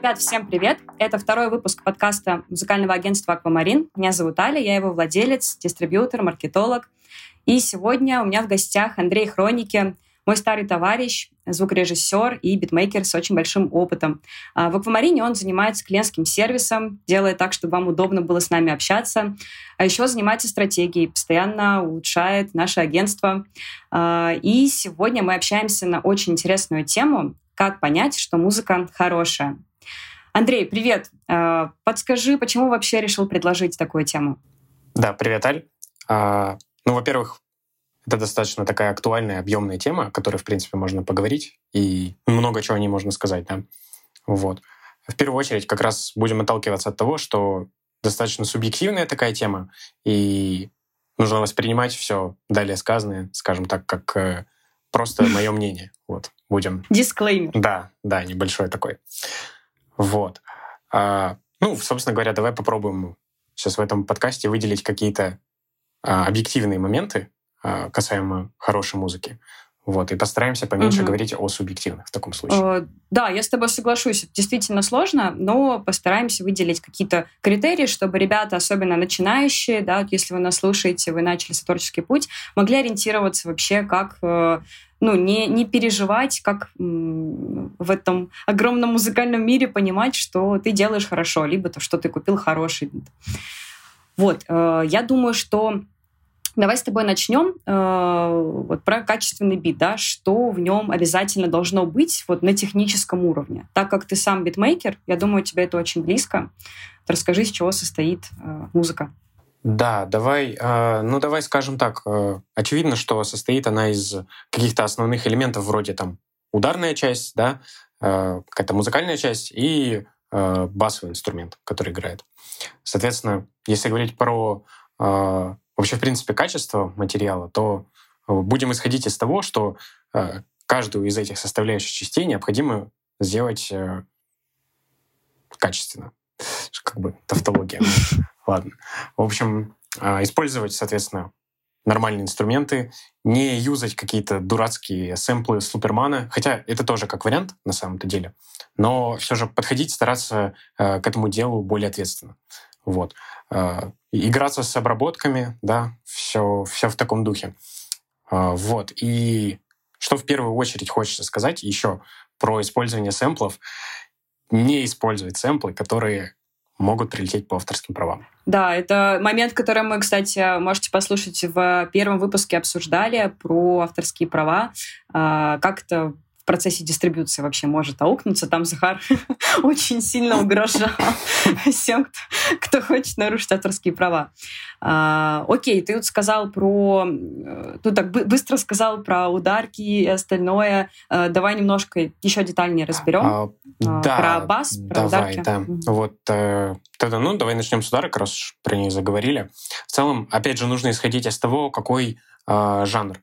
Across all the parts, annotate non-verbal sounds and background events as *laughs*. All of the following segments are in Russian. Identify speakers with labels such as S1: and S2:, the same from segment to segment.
S1: Ребят, всем привет! Это второй выпуск подкаста музыкального агентства «Аквамарин». Меня зовут Аля, я его владелец, дистрибьютор, маркетолог. И сегодня у меня в гостях Андрей Хроники, мой старый товарищ, звукорежиссер и битмейкер с очень большим опытом. А, в «Аквамарине» он занимается клиентским сервисом, делает так, чтобы вам удобно было с нами общаться. А еще занимается стратегией, постоянно улучшает наше агентство. А, и сегодня мы общаемся на очень интересную тему «Как понять, что музыка хорошая». Андрей, привет. А, подскажи, почему вообще решил предложить такую тему?
S2: Да, привет, Аль. А, ну, во-первых, это достаточно такая актуальная, объемная тема, о которой, в принципе, можно поговорить, и много чего о ней можно сказать, да. Вот. В первую очередь, как раз будем отталкиваться от того, что достаточно субъективная такая тема, и нужно воспринимать все далее сказанное, скажем так, как э, просто мое мнение. Вот, будем...
S1: Дисклеймер.
S2: Да, да, небольшой такой. Вот. А, ну, собственно говоря, давай попробуем сейчас в этом подкасте выделить какие-то а, объективные моменты а, касаемо хорошей музыки. Вот, и постараемся поменьше угу. говорить о субъективных в таком случае. Э,
S1: да, я с тобой соглашусь. Это действительно сложно, но постараемся выделить какие-то критерии, чтобы ребята, особенно начинающие, да, если вы нас слушаете, вы начали свой творческий путь, могли ориентироваться вообще, как э, ну, не, не переживать, как в этом огромном музыкальном мире понимать, что ты делаешь хорошо, либо то, что ты купил хороший. Вот, э, я думаю, что Давай с тобой начнем э, вот про качественный бит, да, что в нем обязательно должно быть вот на техническом уровне. Так как ты сам битмейкер, я думаю, тебе это очень близко. Расскажи, из чего состоит э, музыка.
S2: Да, давай, э, ну давай скажем так. Э, очевидно, что состоит она из каких-то основных элементов вроде там ударная часть, да, э, какая-то музыкальная часть и басовый инструмент, который играет. Соответственно, если говорить про вообще, в принципе, качество материала, то будем исходить из того, что каждую из этих составляющих частей необходимо сделать качественно. Как бы тавтология. *laughs* Ладно. В общем, использовать, соответственно, нормальные инструменты, не юзать какие-то дурацкие сэмплы Супермана, хотя это тоже как вариант на самом-то деле, но все же подходить, стараться э, к этому делу более ответственно. Вот. Э, играться с обработками, да, все, все в таком духе. Э, вот. И что в первую очередь хочется сказать еще про использование сэмплов, не использовать сэмплы, которые могут прилететь по авторским правам.
S1: Да, это момент, который мы, кстати, можете послушать в первом выпуске обсуждали про авторские права, а, как это процессе дистрибуции вообще может аукнуться. Там Захар *laughs* очень сильно угрожал *laughs* всем, кто, кто хочет нарушить авторские права. А, окей, ты вот сказал про... Э, ну, так быстро сказал про ударки и остальное. А, давай немножко еще детальнее разберем. А,
S2: а, да, про бас, про давай, ударки. Да. Угу. Вот э, тогда, ну, давай начнем с ударок, раз про них заговорили. В целом, опять же, нужно исходить из того, какой э, жанр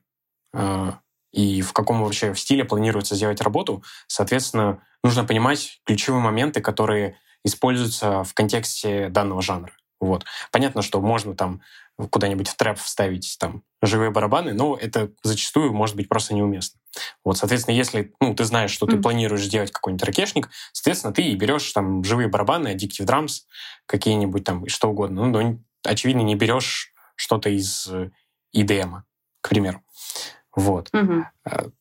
S2: э, и в каком вообще в стиле планируется сделать работу. Соответственно, нужно понимать ключевые моменты, которые используются в контексте данного жанра. Вот. Понятно, что можно там куда-нибудь в трэп вставить там живые барабаны, но это зачастую может быть просто неуместно. Вот, соответственно, если ну, ты знаешь, что mm. ты планируешь сделать какой-нибудь ракешник, соответственно, ты берешь там живые барабаны, Addictive Drums, какие-нибудь там, что угодно. Ну, но, очевидно, не берешь что-то из EDM, к примеру. Вот.
S1: Угу.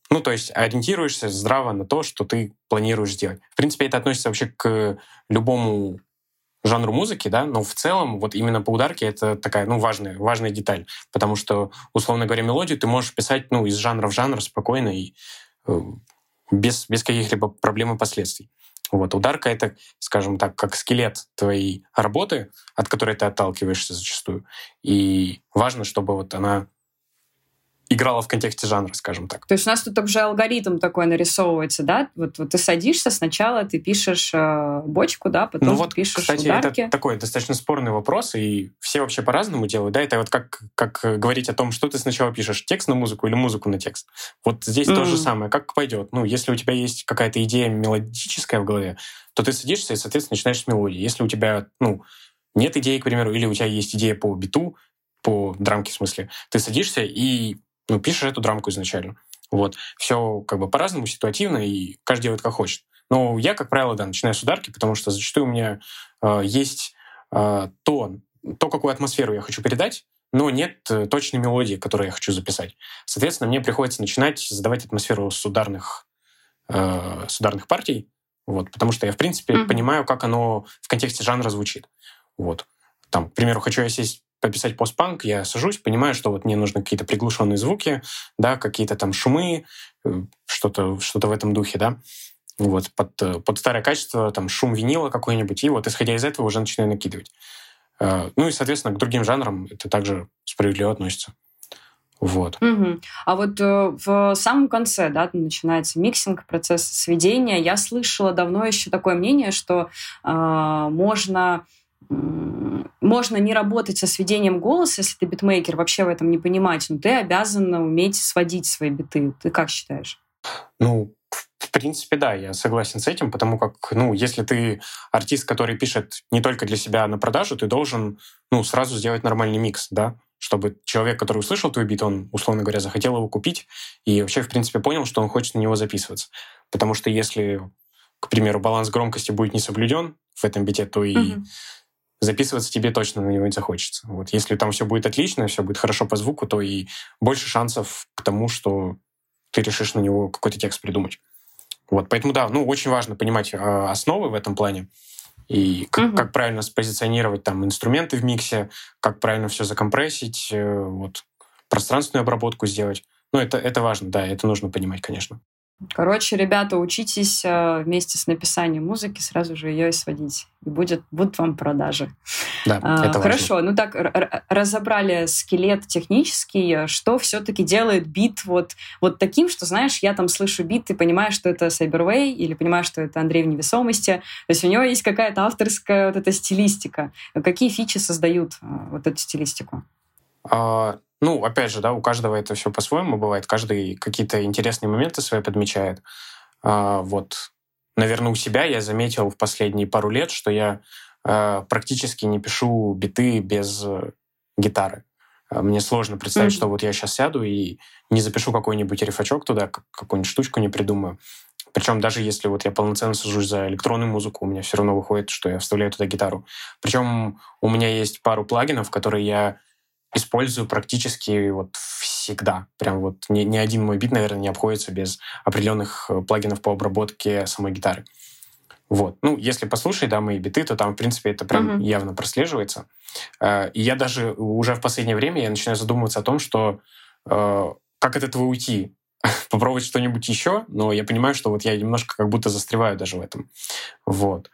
S2: Ну, то есть ориентируешься здраво на то, что ты планируешь сделать. В принципе, это относится вообще к любому жанру музыки, да, но в целом вот именно по ударке это такая, ну, важная, важная деталь, потому что, условно говоря, мелодию ты можешь писать, ну, из жанра в жанр спокойно и э, без, без каких-либо проблем и последствий. Вот, ударка — это, скажем так, как скелет твоей работы, от которой ты отталкиваешься зачастую. И важно, чтобы вот она играла в контексте жанра, скажем так.
S1: То есть у нас тут уже алгоритм такой нарисовывается, да? Вот, вот ты садишься, сначала ты пишешь э, бочку, да, потом
S2: ну вот,
S1: пишешь
S2: кстати,
S1: ударки.
S2: это такой достаточно спорный вопрос, и все вообще по-разному делают, да? Это вот как, как говорить о том, что ты сначала пишешь, текст на музыку или музыку на текст. Вот здесь mm-hmm. то же самое. Как пойдет? Ну, если у тебя есть какая-то идея мелодическая в голове, то ты садишься и, соответственно, начинаешь с мелодии. Если у тебя, ну, нет идеи, к примеру, или у тебя есть идея по биту, по драмке в смысле, ты садишься и ну, пишешь эту драмку изначально. Вот. Все как бы по-разному, ситуативно, и каждый делает как хочет. Но я, как правило, да, начинаю с ударки, потому что зачастую у меня э, есть э, то, то, какую атмосферу я хочу передать, но нет э, точной мелодии, которую я хочу записать. Соответственно, мне приходится начинать задавать атмосферу с ударных, э, с ударных партий, вот, потому что я, в принципе, mm-hmm. понимаю, как оно в контексте жанра звучит. Вот. Там, к примеру, хочу я сесть пописать постпанк, я сажусь, понимаю, что вот мне нужны какие-то приглушенные звуки, да, какие-то там шумы, э, что-то что в этом духе, да, вот, под, э, под старое качество, там, шум винила какой-нибудь, и вот, исходя из этого, уже начинаю накидывать. Э, ну и, соответственно, к другим жанрам это также справедливо относится. Вот.
S1: Угу. А вот э, в самом конце, да, начинается миксинг, процесс сведения. Я слышала давно еще такое мнение, что э, можно можно не работать со сведением голоса, если ты битмейкер, вообще в этом не понимать, но ты обязан уметь сводить свои биты. Ты как считаешь?
S2: Ну, в принципе, да, я согласен с этим, потому как, ну, если ты артист, который пишет не только для себя на продажу, ты должен, ну, сразу сделать нормальный микс, да, чтобы человек, который услышал твой бит, он, условно говоря, захотел его купить и вообще, в принципе, понял, что он хочет на него записываться. Потому что если, к примеру, баланс громкости будет не соблюден в этом бите, то и mm-hmm. Записываться тебе точно на него не захочется. Вот. Если там все будет отлично, все будет хорошо по звуку, то и больше шансов к тому, что ты решишь на него какой-то текст придумать. Вот, поэтому да, ну очень важно понимать э, основы в этом плане и как, угу. как правильно спозиционировать там инструменты в миксе, как правильно все закомпрессить, э, вот пространственную обработку сделать. Ну это это важно, да, это нужно понимать, конечно.
S1: Короче, ребята, учитесь э, вместе с написанием музыки сразу же ее и сводить. И будет, будут вам продажи.
S2: Да, а, это
S1: Хорошо,
S2: важно.
S1: ну так, разобрали скелет технический. Что все-таки делает бит вот, вот таким, что, знаешь, я там слышу бит, ты понимаешь, что это Cyberway, или понимаешь, что это Андрей в невесомости. То есть у него есть какая-то авторская вот эта стилистика. Какие фичи создают э, вот эту стилистику?
S2: А, ну, опять же, да, у каждого это все по-своему бывает. Каждый какие-то интересные моменты свои подмечает. А, вот, наверное, у себя я заметил в последние пару лет, что я а, практически не пишу биты без э, гитары. А, мне сложно представить, mm-hmm. что вот я сейчас сяду и не запишу какой-нибудь рифачок туда, какую-нибудь штучку не придумаю. Причем даже если вот я полноценно сажусь за электронную музыку, у меня все равно выходит, что я вставляю туда гитару. Причем у меня есть пару плагинов, которые я использую практически вот всегда. Прям вот ни, ни один мой бит, наверное, не обходится без определенных э, плагинов по обработке самой гитары. Вот. Ну, если послушать, да, мои биты, то там, в принципе, это прям uh-huh. явно прослеживается. Э, и я даже уже в последнее время я начинаю задумываться о том, что э, как от этого уйти, *laughs* попробовать что-нибудь еще, но я понимаю, что вот я немножко как будто застреваю даже в этом. Вот.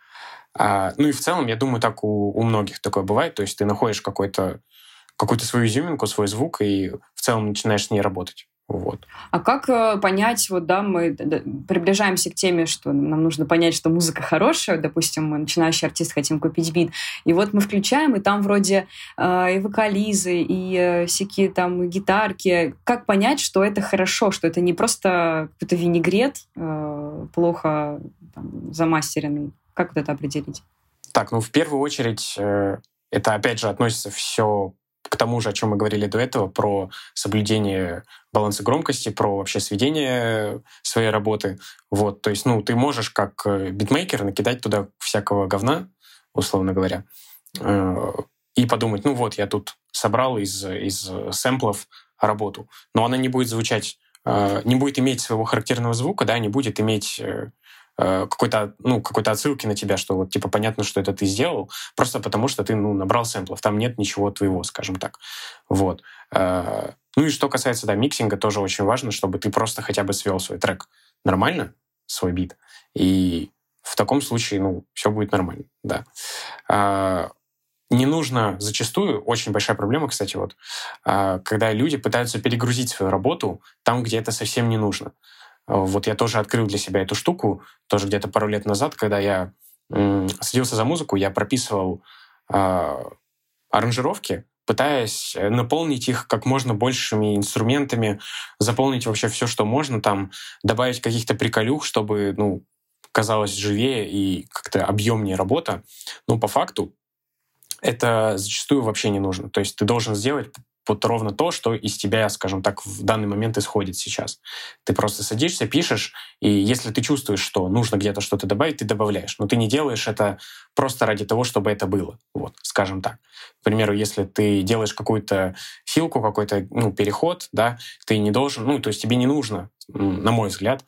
S2: А, ну и в целом, я думаю, так у, у многих такое бывает. То есть ты находишь какой-то какую-то свою изюминку, свой звук, и в целом начинаешь с ней работать. Вот.
S1: А как э, понять, вот да, мы приближаемся к теме, что нам нужно понять, что музыка хорошая, допустим, мы начинающий артист, хотим купить бит, и вот мы включаем, и там вроде э, и вокализы, и э, всякие там гитарки. Как понять, что это хорошо, что это не просто какой-то винегрет э, плохо там, замастеренный? Как вот это определить?
S2: Так, ну в первую очередь э, это опять же относится все тому же, о чем мы говорили до этого, про соблюдение баланса громкости, про вообще сведение своей работы. Вот, то есть, ну, ты можешь как э, битмейкер накидать туда всякого говна, условно говоря, э, и подумать, ну вот, я тут собрал из, из сэмплов работу, но она не будет звучать, э, не будет иметь своего характерного звука, да, не будет иметь Э, какой-то, ну, какой-то отсылки на тебя, что вот, типа, понятно, что это ты сделал, просто потому что ты, ну, набрал сэмплов, там нет ничего твоего, скажем так. Вот. Э, ну и что касается, да, миксинга, тоже очень важно, чтобы ты просто хотя бы свел свой трек нормально, свой бит, и в таком случае, ну, все будет нормально, да. Э, не нужно зачастую, очень большая проблема, кстати, вот, когда люди пытаются перегрузить свою работу там, где это совсем не нужно. Вот я тоже открыл для себя эту штуку, тоже где-то пару лет назад, когда я садился за музыку, я прописывал э, аранжировки, пытаясь наполнить их как можно большими инструментами, заполнить вообще все, что можно, там, добавить каких-то приколюх, чтобы, ну, казалось живее и как-то объемнее работа. Но по факту это зачастую вообще не нужно. То есть ты должен сделать вот ровно то, что из тебя, скажем так, в данный момент исходит сейчас. Ты просто садишься, пишешь, и если ты чувствуешь, что нужно где-то что-то добавить, ты добавляешь. Но ты не делаешь это просто ради того, чтобы это было. Вот, скажем так. К примеру, если ты делаешь какую-то филку, какой-то ну, переход, да, ты не должен, ну, то есть тебе не нужно, на мой взгляд,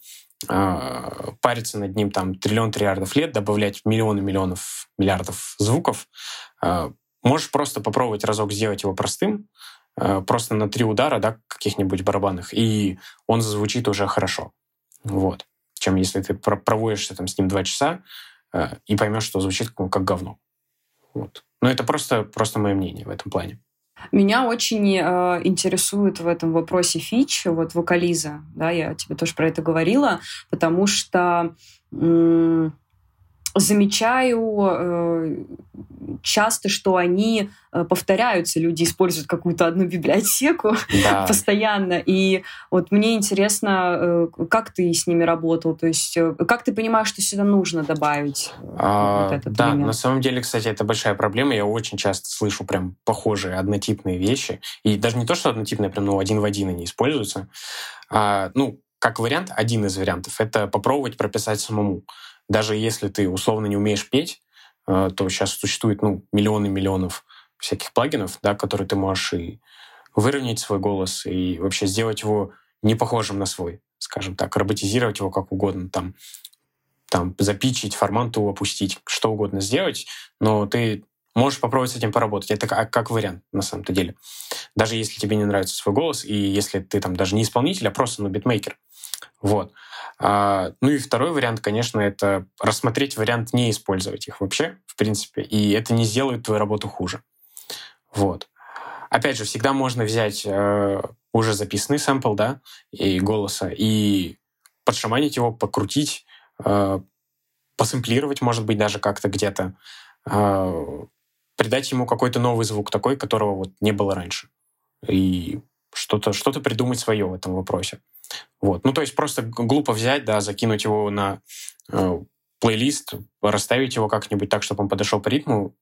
S2: а, париться над ним там триллион триллиардов лет, добавлять миллионы миллионов миллиардов звуков. А, можешь просто попробовать разок сделать его простым, просто на три удара, да, каких-нибудь барабанных, и он зазвучит уже хорошо. Вот. Чем если ты проводишься там с ним два часа и поймешь, что звучит как, как говно. Вот. Но это просто, просто мое мнение в этом плане.
S1: Меня очень э, интересует в этом вопросе фич, вот вокализа, да, я тебе тоже про это говорила, потому что замечаю э, часто, что они э, повторяются, люди используют какую-то одну *laughs* библиотеку да. *laughs* постоянно. И вот мне интересно, э, как ты с ними работал, то есть э, как ты понимаешь, что сюда нужно добавить
S2: а, вот этот Да, элемент? на самом деле, кстати, это большая проблема. Я очень часто слышу прям похожие однотипные вещи. И даже не то, что однотипные, прям ну, один в один они используются. А, ну, как вариант, один из вариантов — это попробовать прописать самому даже если ты условно не умеешь петь, то сейчас существует ну, миллионы миллионов всяких плагинов, да, которые ты можешь и выровнять свой голос, и вообще сделать его не похожим на свой, скажем так, роботизировать его как угодно, там, там запичить, форманту опустить, что угодно сделать, но ты можешь попробовать с этим поработать. Это как, как вариант, на самом-то деле. Даже если тебе не нравится свой голос, и если ты там даже не исполнитель, а просто ну, битмейкер. Вот. А, ну и второй вариант, конечно, это рассмотреть вариант не использовать их вообще, в принципе, и это не сделает твою работу хуже. Вот. Опять же, всегда можно взять э, уже записанный сэмпл, да, и голоса, и подшаманить его, покрутить, э, посэмплировать, может быть, даже как-то где-то, э, придать ему какой-то новый звук такой, которого вот не было раньше. И что-то что придумать свое в этом вопросе. Вот. Ну, то есть просто глупо взять, да, закинуть его на э, плейлист, расставить его как-нибудь так, чтобы он подошел по ритму,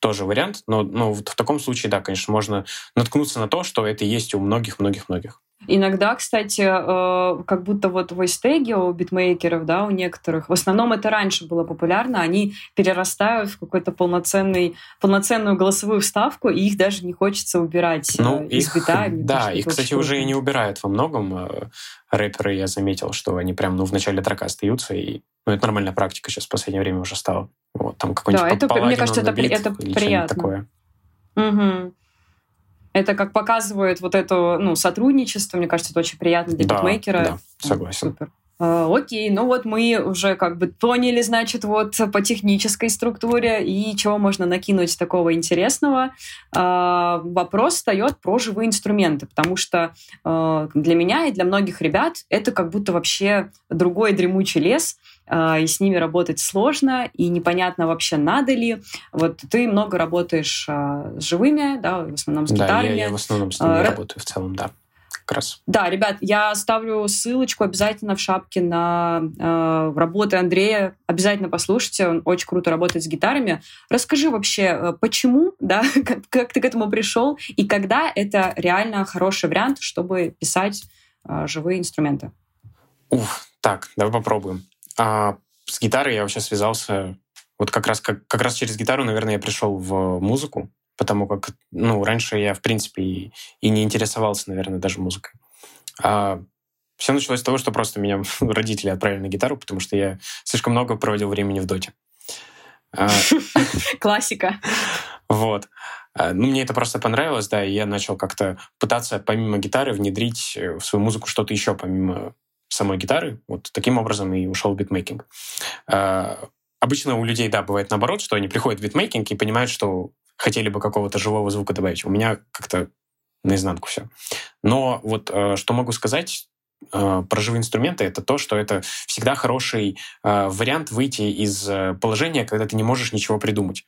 S2: тоже вариант, но, но в таком случае, да, конечно, можно наткнуться на то, что это есть у многих-многих-многих.
S1: Иногда, кстати, э, как будто вот войстеги у битмейкеров, да, у некоторых, в основном это раньше было популярно, они перерастают в какой-то полноценный, полноценную голосовую вставку, и их даже не хочется убирать
S2: э, ну, из их, бита. *laughs* Да, их, кстати, уже и не убирают во многом. Э, рэперы, я заметил, что они прям ну, в начале трака остаются, и ну, это нормальная практика сейчас в последнее время уже стала. Вот, там какой-нибудь
S1: да, это, мне кажется, это, это приятно.
S2: Такое.
S1: Угу. Это как показывает вот это ну, сотрудничество. Мне кажется, это очень приятно для да, битмейкера.
S2: Да, согласен.
S1: Супер. А, окей, ну вот мы уже как бы поняли, значит, вот по технической структуре и чего можно накинуть такого интересного. А, вопрос встает про живые инструменты, потому что а, для меня и для многих ребят это как будто вообще другой дремучий лес, и с ними работать сложно, и непонятно вообще надо ли. Вот ты много работаешь с живыми, да, в основном с гитарами. Да,
S2: я, я в основном с ними Р... работаю в целом, да как раз.
S1: Да, ребят, я оставлю ссылочку обязательно в шапке на э, работы Андрея. Обязательно послушайте, он очень круто работает с гитарами. Расскажи вообще, э, почему, да, *laughs* как, как ты к этому пришел, и когда это реально хороший вариант, чтобы писать э, живые инструменты?
S2: Уф, так, давай попробуем. А, с гитарой я вообще связался вот как раз, как, как раз через гитару, наверное, я пришел в музыку потому как, ну, раньше я, в принципе, и, и не интересовался, наверное, даже музыкой. А все началось с того, что просто меня *laughs* родители отправили на гитару, потому что я слишком много проводил времени в доте.
S1: А, *laughs* Классика.
S2: Вот. А, ну, мне это просто понравилось, да, и я начал как-то пытаться помимо гитары внедрить э, в свою музыку что-то еще помимо самой гитары. Вот таким образом и ушел в битмейкинг. А, обычно у людей, да, бывает наоборот, что они приходят в битмейкинг и понимают, что хотели бы какого-то живого звука добавить. У меня как-то наизнанку все. Но вот э, что могу сказать э, про живые инструменты, это то, что это всегда хороший э, вариант выйти из положения, когда ты не можешь ничего придумать.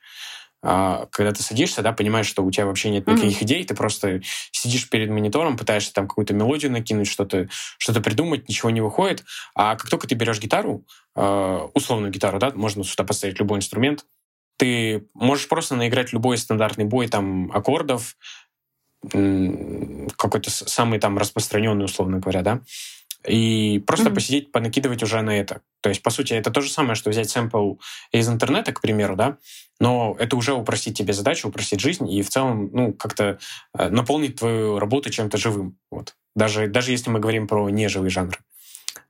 S2: А, когда ты садишься, да, понимаешь, что у тебя вообще нет никаких mm-hmm. идей, ты просто сидишь перед монитором, пытаешься там какую-то мелодию накинуть, что-то что придумать, ничего не выходит. А как только ты берешь гитару, условную гитару, да, можно сюда поставить любой инструмент, ты можешь просто наиграть любой стандартный бой там аккордов, какой-то самый там распространенный, условно говоря, да, и просто mm-hmm. посидеть, понакидывать уже на это. То есть, по сути, это то же самое, что взять сэмпл из интернета, к примеру, да, но это уже упростить тебе задачу, упростить жизнь и в целом, ну, как-то э, наполнить твою работу чем-то живым. Вот. Даже, даже если мы говорим про неживые жанры.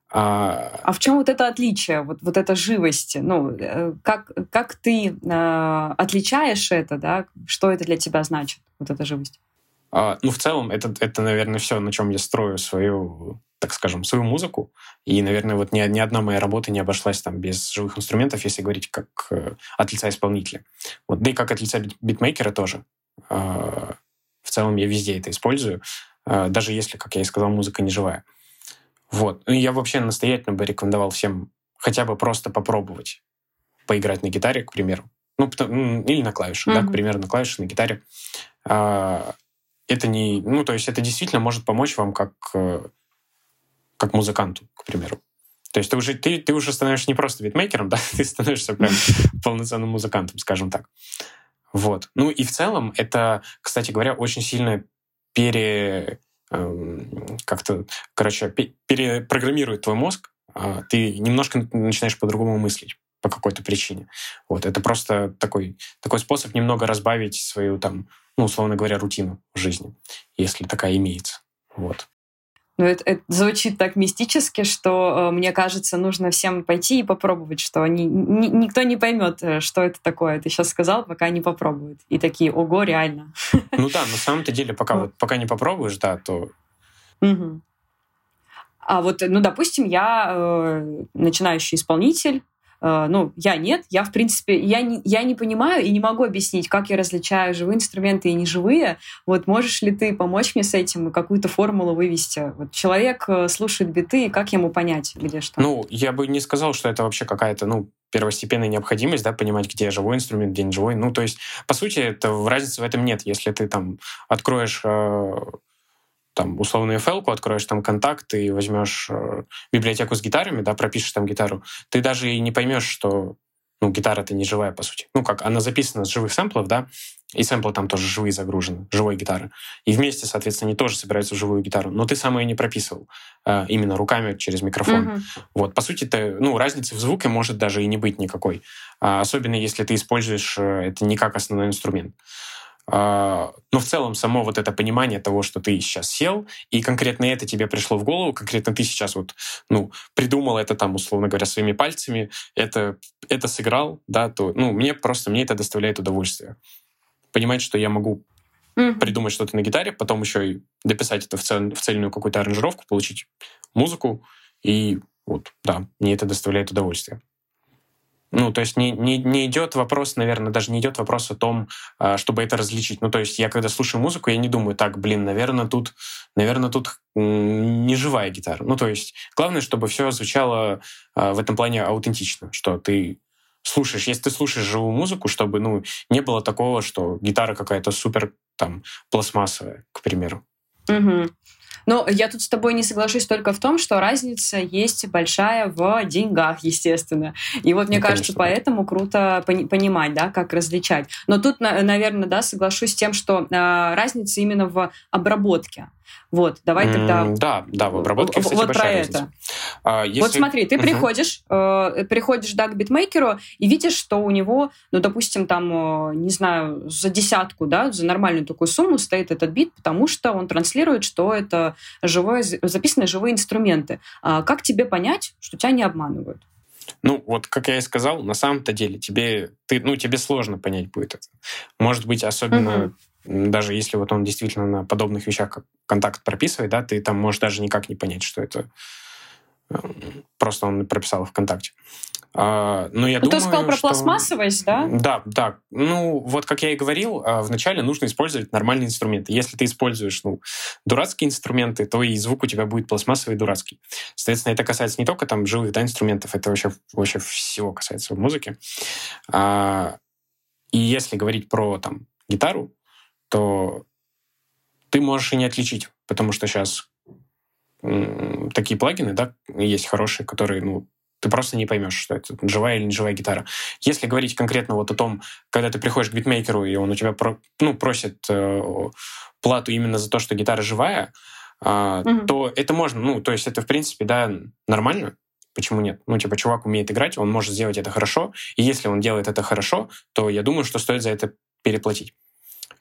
S1: А, а в чем вот это отличие, вот, вот эта живость? Ну, э, как, как ты э, отличаешь это, да? Что это для тебя значит, вот эта живость?
S2: А, ну, в целом, это, это, наверное, все, на чем я строю свою, так скажем, свою музыку. И, наверное, вот ни, ни одна моя работа не обошлась там без живых инструментов, если говорить как э, от лица исполнителя. Вот, да и как от лица битмейкера тоже. Э, в целом я везде это использую, э, даже если, как я и сказал, музыка не живая. Вот. Ну, я вообще настоятельно бы рекомендовал всем хотя бы просто попробовать поиграть на гитаре, к примеру. Ну, или на клавишах, mm-hmm. да, к примеру, на клавишах, на гитаре. А, это не... Ну, то есть это действительно может помочь вам как, э, как музыканту, к примеру. То есть ты уже, ты, ты уже становишься не просто битмейкером, *laughs* да, ты становишься прям *laughs* полноценным музыкантом, скажем так. Вот. Ну и в целом это, кстати говоря, очень сильно пере как-то, короче, перепрограммирует твой мозг, а ты немножко начинаешь по-другому мыслить по какой-то причине. Вот, это просто такой, такой способ немного разбавить свою там, ну, условно говоря, рутину в жизни, если такая имеется. Вот.
S1: Ну, это, это звучит так мистически, что э, мне кажется, нужно всем пойти и попробовать, что они, ни, никто не поймет, э, что это такое. Ты сейчас сказал, пока не попробуют. И такие, ого, реально.
S2: Ну да, на самом-то деле, пока, вот, пока не попробуешь, да, то...
S1: Угу. А вот, ну, допустим, я э, начинающий исполнитель, ну, я нет, я, в принципе, я не, я не понимаю и не могу объяснить, как я различаю живые инструменты и неживые. Вот можешь ли ты помочь мне с этим и какую-то формулу вывести? Вот человек э, слушает биты, и как ему понять, где что?
S2: Ну, я бы не сказал, что это вообще какая-то, ну, первостепенная необходимость, да, понимать, где живой инструмент, где не живой. Ну, то есть, по сути, это, разницы в этом нет. Если ты там откроешь э, там условную FL, откроешь там контакт и возьмешь э, библиотеку с гитарами, да, пропишешь там гитару, ты даже и не поймешь, что ну, гитара это не живая, по сути. Ну, как, она записана с живых сэмплов, да, и сэмплы там тоже живые загружены, живой гитары. И вместе, соответственно, они тоже собираются в живую гитару. Но ты сам ее не прописывал э, именно руками через микрофон. Mm-hmm. Вот, по сути, то, ну, разницы в звуке может даже и не быть никакой. А, особенно если ты используешь э, это не как основной инструмент. А, но в целом само вот это понимание того, что ты сейчас сел, и конкретно это тебе пришло в голову, конкретно ты сейчас вот, ну, придумал это там, условно говоря, своими пальцами, это, это сыграл, да, то, ну, мне просто, мне это доставляет удовольствие. Понимать, что я могу придумать что-то на гитаре, потом еще и дописать это в, цель, в цельную какую-то аранжировку, получить музыку, и вот, да, мне это доставляет удовольствие. Ну, то есть не, не, не идет вопрос, наверное, даже не идет вопрос о том, а, чтобы это различить. Ну, то есть я когда слушаю музыку, я не думаю, так, блин, наверное, тут, наверное, тут не живая гитара. Ну, то есть главное, чтобы все звучало а, в этом плане аутентично, что ты слушаешь, если ты слушаешь живую музыку, чтобы, ну, не было такого, что гитара какая-то супер, там, пластмассовая, к примеру.
S1: Угу. Но я тут с тобой не соглашусь только в том, что разница есть большая в деньгах, естественно. И вот мне ну, кажется, конечно. поэтому круто понимать, да, как различать. Но тут, наверное, да, соглашусь с тем, что э, разница именно в обработке. Вот, давай тогда...
S2: да, да, в обработке, кстати,
S1: Вот про разница. это. А, если... Вот смотри, ты приходишь, uh-huh. э, приходишь, да, к битмейкеру и видишь, что у него, ну, допустим, там, э, не знаю, за десятку, да, за нормальную такую сумму стоит этот бит, потому что он транслирует, что это живое, записанные живые инструменты. А как тебе понять, что тебя не обманывают?
S2: Ну, вот как я и сказал, на самом-то деле тебе, ты, ну, тебе сложно понять будет это. Может быть, особенно угу даже если вот он действительно на подобных вещах как контакт прописывает, да, ты там можешь даже никак не понять, что это просто он прописал ВКонтакте. А, но я ну, думаю,
S1: ты сказал про
S2: что...
S1: пластмассовость, да?
S2: Да, да. Ну, вот как я и говорил, а, вначале нужно использовать нормальные инструменты. Если ты используешь ну, дурацкие инструменты, то и звук у тебя будет пластмассовый и дурацкий. Соответственно, это касается не только там живых да, инструментов, это вообще, вообще всего касается музыки. А, и если говорить про там, гитару, то ты можешь и не отличить, потому что сейчас такие плагины, да, есть хорошие, которые, ну, ты просто не поймешь, что это живая или не живая гитара. Если говорить конкретно вот о том, когда ты приходишь к битмейкеру, и он у тебя про, ну, просит э, плату именно за то, что гитара живая, э, угу. то это можно, ну, то есть это, в принципе, да, нормально. Почему нет? Ну, типа, чувак умеет играть, он может сделать это хорошо, и если он делает это хорошо, то я думаю, что стоит за это переплатить.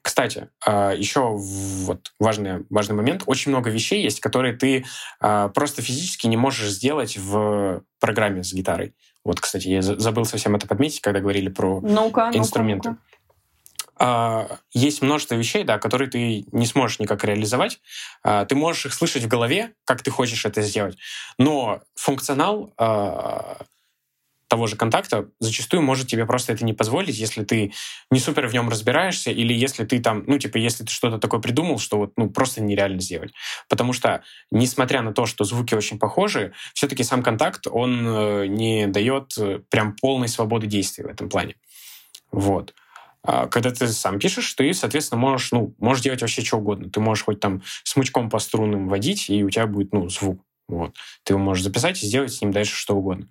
S2: Кстати, а, еще вот важный, важный момент. Очень много вещей есть, которые ты а, просто физически не можешь сделать в программе с гитарой. Вот, кстати, я забыл совсем это подметить, когда говорили про ну инструменты. Ну ну есть множество вещей, да, которые ты не сможешь никак реализовать. Ты можешь их слышать в голове, как ты хочешь это сделать, но функционал того же контакта зачастую может тебе просто это не позволить, если ты не супер в нем разбираешься, или если ты там, ну, типа, если ты что-то такое придумал, что вот, ну, просто нереально сделать. Потому что, несмотря на то, что звуки очень похожи, все-таки сам контакт, он э, не дает э, прям полной свободы действия в этом плане. Вот. А когда ты сам пишешь, ты, соответственно, можешь, ну, можешь делать вообще что угодно. Ты можешь хоть там смычком по струнам водить, и у тебя будет, ну, звук. Вот. Ты его можешь записать и сделать с ним дальше что угодно.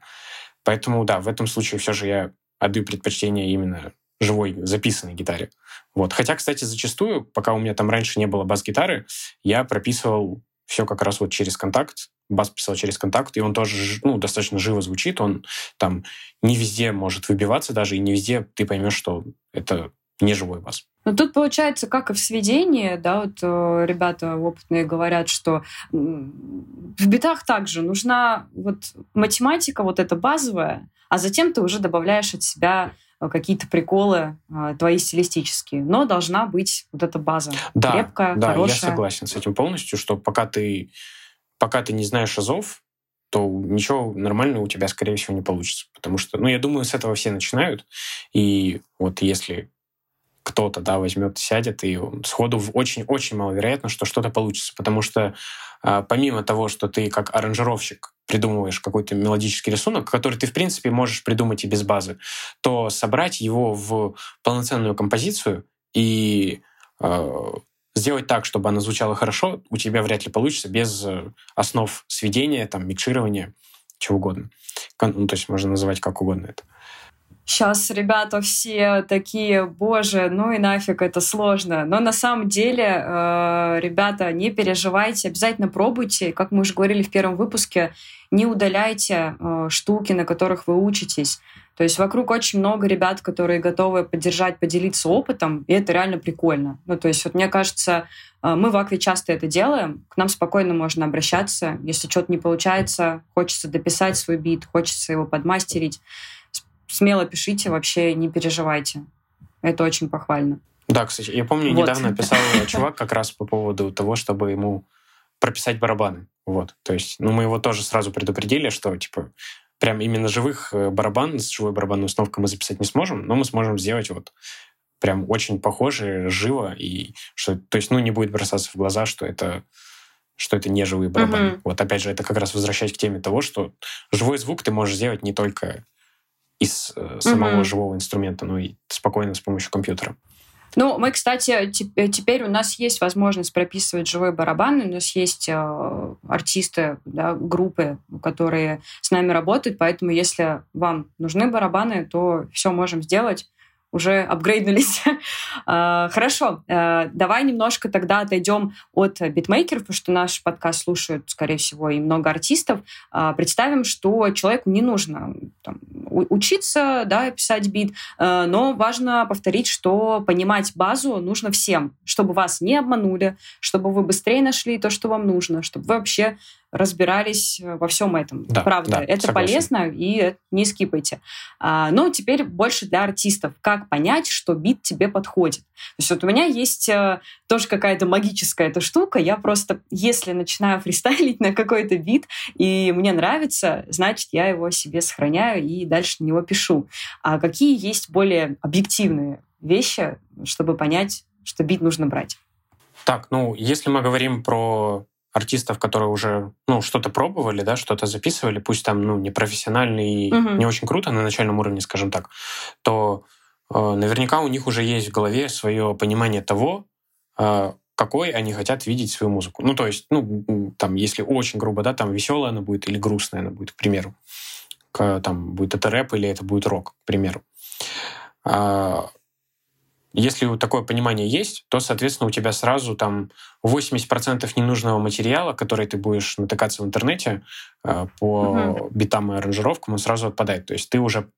S2: Поэтому, да, в этом случае все же я отдаю предпочтение именно живой записанной гитаре. Вот. Хотя, кстати, зачастую, пока у меня там раньше не было бас-гитары, я прописывал все как раз вот через контакт, бас писал через контакт, и он тоже ну, достаточно живо звучит, он там не везде может выбиваться даже, и не везде ты поймешь, что это не живой бас.
S1: Ну, тут получается, как и в сведении, да, вот э, ребята опытные говорят, что в битах также нужна вот математика вот эта базовая, а затем ты уже добавляешь от себя э, какие-то приколы э, твои стилистические. Но должна быть вот эта база
S2: да,
S1: крепкая,
S2: да,
S1: хорошая.
S2: я согласен с этим полностью, что пока ты, пока ты не знаешь азов, то ничего нормального у тебя, скорее всего, не получится. Потому что, ну, я думаю, с этого все начинают. И вот если кто-то, да, возьмет, сядет, и сходу очень-очень маловероятно, что что-то получится. Потому что а, помимо того, что ты как аранжировщик придумываешь какой-то мелодический рисунок, который ты, в принципе, можешь придумать и без базы, то собрать его в полноценную композицию и э, сделать так, чтобы она звучала хорошо, у тебя вряд ли получится без основ сведения, там, микширования, чего угодно. Ну, то есть можно называть как угодно это.
S1: Сейчас ребята все такие, боже, ну и нафиг, это сложно. Но на самом деле, э, ребята, не переживайте, обязательно пробуйте. Как мы уже говорили в первом выпуске, не удаляйте э, штуки, на которых вы учитесь. То есть вокруг очень много ребят, которые готовы поддержать, поделиться опытом, и это реально прикольно. Ну, то есть вот мне кажется, э, мы в Акве часто это делаем, к нам спокойно можно обращаться. Если что-то не получается, хочется дописать свой бит, хочется его подмастерить, смело пишите, вообще не переживайте. Это очень похвально.
S2: Да, кстати, я помню, вот. недавно писал чувак как раз по поводу того, чтобы ему прописать барабаны. Вот, то есть, ну, мы его тоже сразу предупредили, что, типа, прям именно живых э, барабан с живой барабанной установкой мы записать не сможем, но мы сможем сделать вот прям очень похоже, живо, и что, то есть, ну, не будет бросаться в глаза, что это что это не живые барабаны. Uh-huh. Вот опять же, это как раз возвращать к теме того, что живой звук ты можешь сделать не только из э, самого mm-hmm. живого инструмента, но и спокойно с помощью компьютера.
S1: Ну, мы, кстати, э, теперь у нас есть возможность прописывать живой барабан. У нас есть э, артисты, да, группы, которые с нами работают. Поэтому, если вам нужны барабаны, то все можем сделать уже апгрейднулись. *laughs* А, хорошо, э, давай немножко тогда отойдем от битмейкеров, потому что наш подкаст слушают, скорее всего, и много артистов. А, представим, что человеку не нужно там, учиться да, писать бит, э, но важно повторить, что понимать базу нужно всем, чтобы вас не обманули, чтобы вы быстрее нашли то, что вам нужно, чтобы вы вообще разбирались э, во всем этом. Да, Правда, да, это согласен. полезно, и не скипайте. А, но теперь больше для артистов. Как понять, что бит тебе подходит? То есть вот у меня есть а, тоже какая-то магическая эта штука. Я просто, если начинаю *laughs* фристайлить на какой-то бит, и мне нравится, значит, я его себе сохраняю и дальше на него пишу. А какие есть более объективные вещи, чтобы понять, что бит нужно брать?
S2: Так, ну, если мы говорим про артистов, которые уже ну, что-то пробовали, да, что-то записывали, пусть там ну, не профессионально и угу. не очень круто на начальном уровне, скажем так, то э, наверняка у них уже есть в голове свое понимание того, э, какой они хотят видеть свою музыку. Ну, то есть, ну, там, если очень грубо, да, там веселая она будет или грустная она будет, к примеру. там будет это рэп или это будет рок, к примеру. А, если такое понимание есть, то, соответственно, у тебя сразу там 80% ненужного материала, который ты будешь натыкаться в интернете э, по угу. битам и аранжировкам, он сразу отпадает. То есть ты уже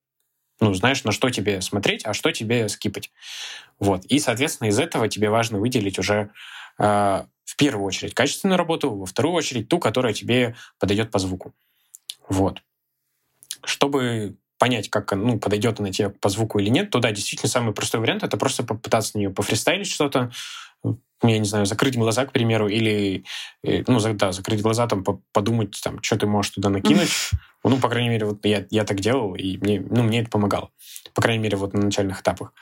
S2: ну, знаешь, на что тебе смотреть, а что тебе скипать. Вот. И, соответственно, из этого тебе важно выделить уже э, в первую очередь качественную работу, во вторую очередь ту, которая тебе подойдет по звуку. Вот. Чтобы понять, как ну, подойдет она тебе по звуку или нет, то да, действительно самый простой вариант это просто попытаться на нее пофристайлить что-то, я не знаю, закрыть глаза, к примеру, или, э, ну, да, закрыть глаза, там, подумать, там, что ты можешь туда накинуть. *laughs* Ну, по крайней мере, вот я, я так делал, и мне, ну, мне это помогало. По крайней мере, вот на начальных этапах.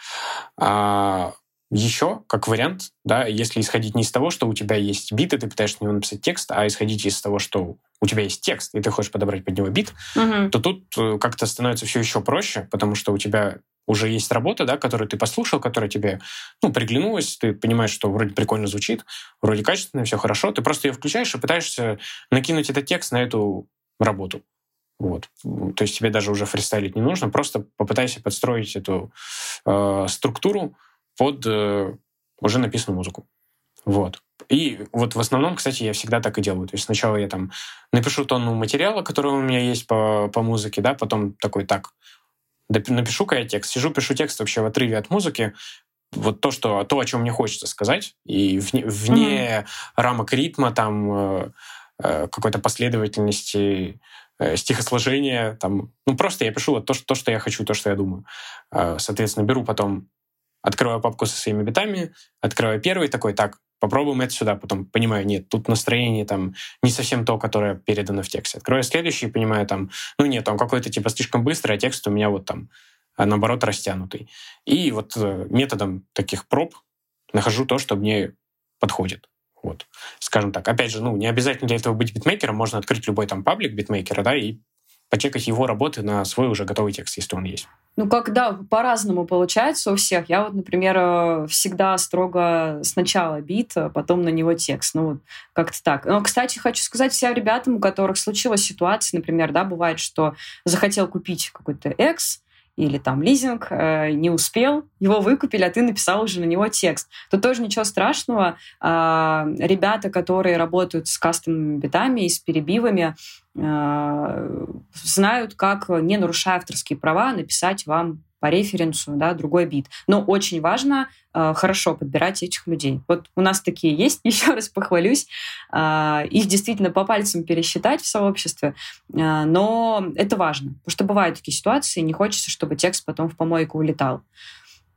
S2: А, еще, как вариант, да, если исходить не из того, что у тебя есть бит, и ты пытаешься на него написать текст, а исходить из того, что у тебя есть текст, и ты хочешь подобрать под него бит, угу. то тут э, как-то становится все еще проще, потому что у тебя уже есть работа, да, которую ты послушал, которая тебе ну, приглянулась, ты понимаешь, что вроде прикольно звучит, вроде качественно, все хорошо, ты просто ее включаешь и пытаешься накинуть этот текст на эту работу. Вот. То есть тебе даже уже фристайлить не нужно, просто попытайся подстроить эту э, структуру под э, уже написанную музыку. Вот. И вот в основном, кстати, я всегда так и делаю. То есть сначала я там напишу тонну материала, который у меня есть по, по музыке, да, потом такой, так, напишу-ка я текст. Сижу, пишу текст вообще в отрыве от музыки, вот то, что, то, о чем мне хочется сказать, и вне, вне mm-hmm. рамок ритма, там, э, э, какой-то последовательности э, стихосложения, там, ну, просто я пишу вот то, что, то, что я хочу, то, что я думаю. Э, соответственно, беру потом открываю папку со своими битами, открываю первый такой, так, попробуем это сюда, потом понимаю, нет, тут настроение там не совсем то, которое передано в тексте. Открываю следующий, понимаю там, ну нет, он какой-то типа слишком быстрый, а текст у меня вот там а наоборот растянутый. И вот э, методом таких проб нахожу то, что мне подходит. Вот, скажем так. Опять же, ну, не обязательно для этого быть битмейкером, можно открыть любой там паблик битмейкера, да, и почекать его работы на свой уже готовый текст, если он есть.
S1: Ну, когда по-разному получается у всех. Я вот, например, э, всегда строго сначала бит, а потом на него текст. Ну, вот как-то так. Но, кстати, хочу сказать всем ребятам, у которых случилась ситуация, например, да, бывает, что захотел купить какой-то экс, или там лизинг, э, не успел, его выкупили, а ты написал уже на него текст. Тут тоже ничего страшного. Э, ребята, которые работают с кастомными битами и с перебивами, э, знают, как, не нарушая авторские права, написать вам по референсу, да, другой бит. Но очень важно э, хорошо подбирать этих людей. Вот у нас такие есть, *laughs* еще раз похвалюсь. Э, их действительно по пальцам пересчитать в сообществе, э, но это важно, потому что бывают такие ситуации, не хочется, чтобы текст потом в помойку улетал.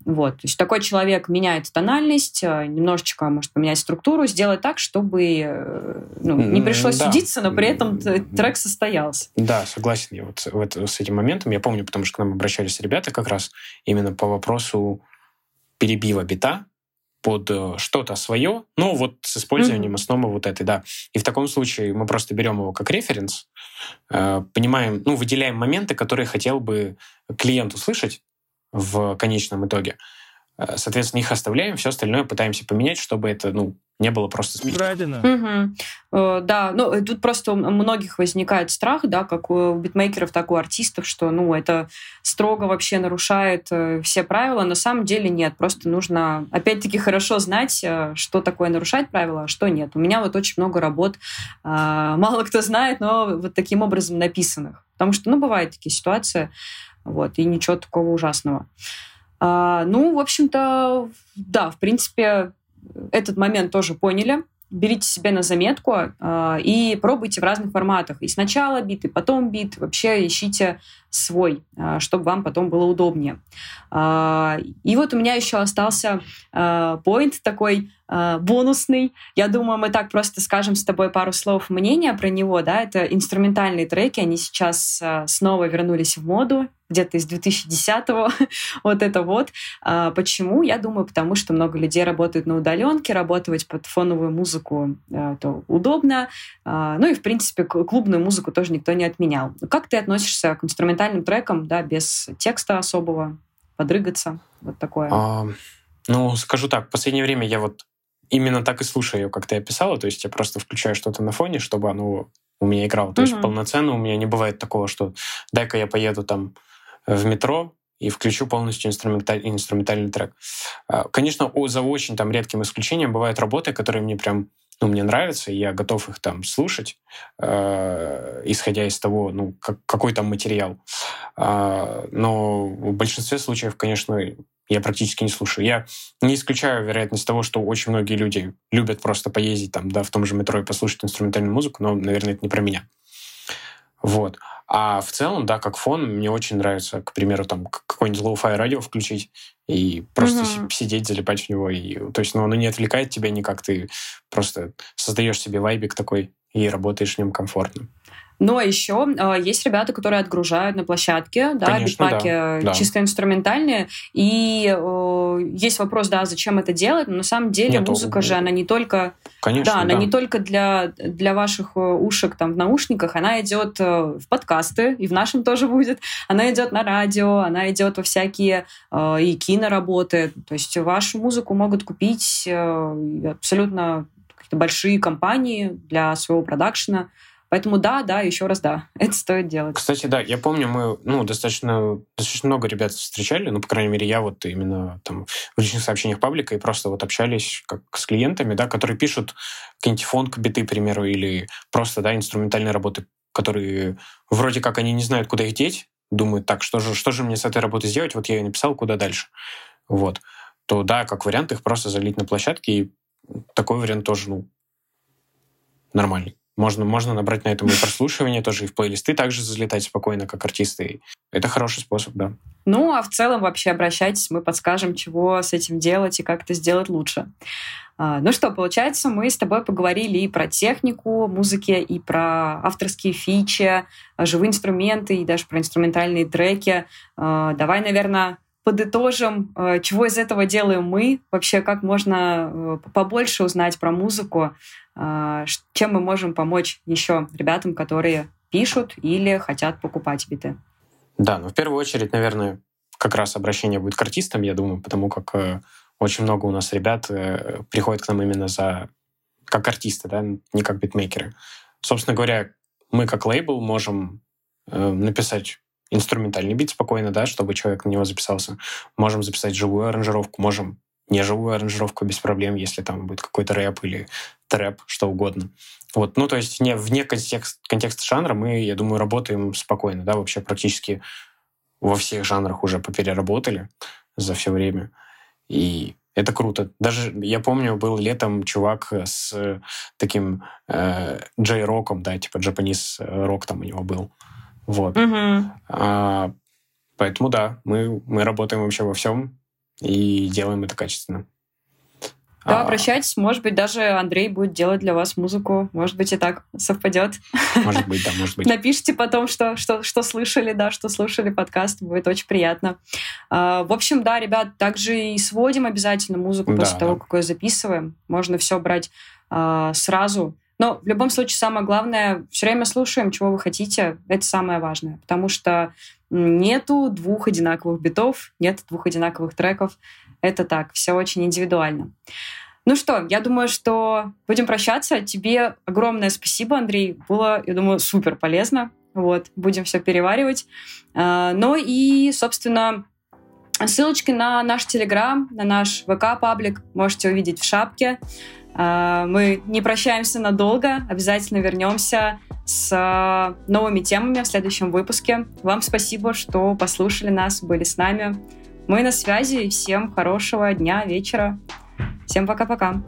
S1: Вот. То есть такой человек меняет тональность, э, немножечко может поменять структуру, сделать так, чтобы э, ну, не пришлось да. судиться, но при этом трек состоялся.
S2: Да, согласен я вот, вот с этим моментом. Я помню, потому что к нам обращались ребята как раз именно по вопросу перебива бита под э, что-то свое, ну вот с использованием mm-hmm. основы вот этой, да. И в таком случае мы просто берем его как референс, понимаем, ну, выделяем моменты, которые хотел бы клиент услышать, в конечном итоге. Э, соответственно, их оставляем, все остальное пытаемся поменять, чтобы это ну, не было просто
S1: спичкой. Угу. Да, ну э, тут просто у многих возникает страх, да, как у битмейкеров, так и у артистов, что ну это строго вообще нарушает все правила. На самом деле нет, просто нужно опять-таки хорошо знать, что такое нарушать правила, а что нет. У меня вот очень много работ, мало кто знает, но вот таким образом написанных. Потому что, ну, бывают такие ситуации, вот, и ничего такого ужасного. А, ну, в общем-то, да, в принципе, этот момент тоже поняли. Берите себе на заметку э, и пробуйте в разных форматах. И сначала бит, и потом бит. Вообще ищите свой, э, чтобы вам потом было удобнее. Э, и вот у меня еще остался поинт э, такой э, бонусный. Я думаю, мы так просто скажем с тобой пару слов мнения про него. Да? Это инструментальные треки. Они сейчас э, снова вернулись в моду где-то из 2010-го, *laughs* вот это вот. А, почему? Я думаю, потому что много людей работают на удаленке, работать под фоновую музыку а, то удобно. А, ну и, в принципе, клубную музыку тоже никто не отменял. Как ты относишься к инструментальным трекам, да, без текста особого, подрыгаться, вот такое? А,
S2: ну, скажу так, в последнее время я вот именно так и слушаю ее, как ты описала, то есть я просто включаю что-то на фоне, чтобы оно у меня играл. То mm-hmm. есть полноценно у меня не бывает такого, что дай-ка я поеду там в метро, и включу полностью инструменталь, инструментальный трек. А, конечно, за очень там редким исключением бывают работы, которые мне прям ну, мне нравятся, я готов их там слушать, э, исходя из того, ну, как, какой там материал. Э, но в большинстве случаев, конечно, я практически не слушаю. Я не исключаю вероятность того, что очень многие люди любят просто поездить там, да, в том же метро и послушать инструментальную музыку, но, наверное, это не про меня. Вот. А в целом, да, как фон, мне очень нравится, к примеру, там какое-нибудь lo-fi радио включить и просто mm-hmm. сидеть, залипать в него. И, то есть, ну, оно не отвлекает тебя никак, ты просто создаешь себе вайбик такой и работаешь в нем комфортно.
S1: Но еще э, есть ребята, которые отгружают на площадке, да, Конечно, битпаки да, да. чисто инструментальные. И э, есть вопрос, да, зачем это делать, но на самом деле Нет, музыка же, она не только...
S2: Конечно,
S1: да, она не только для, для ваших э, ушек там в наушниках, она идет э, в подкасты, и в нашем тоже будет. Она идет на радио, она идет во всякие э, и киноработы. То есть вашу музыку могут купить э, абсолютно какие-то большие компании для своего продакшена. Поэтому да, да, еще раз да, *laughs* это стоит делать.
S2: Кстати, да, я помню, мы ну, достаточно, достаточно много ребят встречали, ну, по крайней мере, я вот именно там в личных сообщениях паблика и просто вот общались как с клиентами, да, которые пишут какие-нибудь фонк биты, к примеру, или просто, да, инструментальные работы, которые вроде как они не знают, куда их деть, думают, так, что же, что же мне с этой работой сделать, вот я ее написал, куда дальше. Вот. То да, как вариант их просто залить на площадке, и такой вариант тоже, ну, нормальный. Можно, можно набрать на этом и прослушивание тоже, и в плейлисты также залетать спокойно, как артисты. Это хороший способ, да.
S1: Ну, а в целом вообще обращайтесь, мы подскажем, чего с этим делать и как это сделать лучше. А, ну что, получается, мы с тобой поговорили и про технику музыки, и про авторские фичи, живые инструменты, и даже про инструментальные треки. А, давай, наверное, подытожим, а, чего из этого делаем мы, вообще как можно э, побольше узнать про музыку, а, чем мы можем помочь еще ребятам, которые пишут или хотят покупать биты?
S2: Да, ну в первую очередь, наверное, как раз обращение будет к артистам, я думаю, потому как э, очень много у нас ребят э, приходят к нам именно за как артисты, да, не как битмейкеры. Собственно говоря, мы как лейбл можем э, написать инструментальный бит спокойно, да, чтобы человек на него записался. Можем записать живую аранжировку, можем неживую аранжировку без проблем, если там будет какой-то рэп или трэп, что угодно. Вот, ну, то есть не, вне контекст, контекста жанра мы, я думаю, работаем спокойно, да, вообще практически во всех жанрах уже попереработали за все время. И это круто. Даже я помню, был летом чувак с таким э, джей-роком, да, типа джапанис рок там у него был. Вот.
S1: Mm-hmm.
S2: А, поэтому да, мы, мы работаем вообще во всем и делаем это качественно.
S1: Да, а. обращайтесь, может быть, даже Андрей будет делать для вас музыку, может быть, и так совпадет.
S2: Может быть, да, может *laughs* быть.
S1: Напишите потом, что, что, что слышали, да, что слушали подкаст, будет очень приятно. А, в общем, да, ребят, также и сводим обязательно музыку после да, того, да. как ее записываем. Можно все брать а, сразу. Но в любом случае самое главное, все время слушаем, чего вы хотите. Это самое важное, потому что нету двух одинаковых битов, нет двух одинаковых треков. Это так, все очень индивидуально. Ну что, я думаю, что будем прощаться. Тебе огромное спасибо, Андрей. Было, я думаю, супер полезно. Вот, будем все переваривать. А, ну и, собственно, ссылочки на наш Телеграм, на наш ВК-паблик можете увидеть в шапке. А, мы не прощаемся надолго, обязательно вернемся с новыми темами в следующем выпуске. Вам спасибо, что послушали нас, были с нами. Мы на связи. Всем хорошего дня, вечера. Всем пока-пока.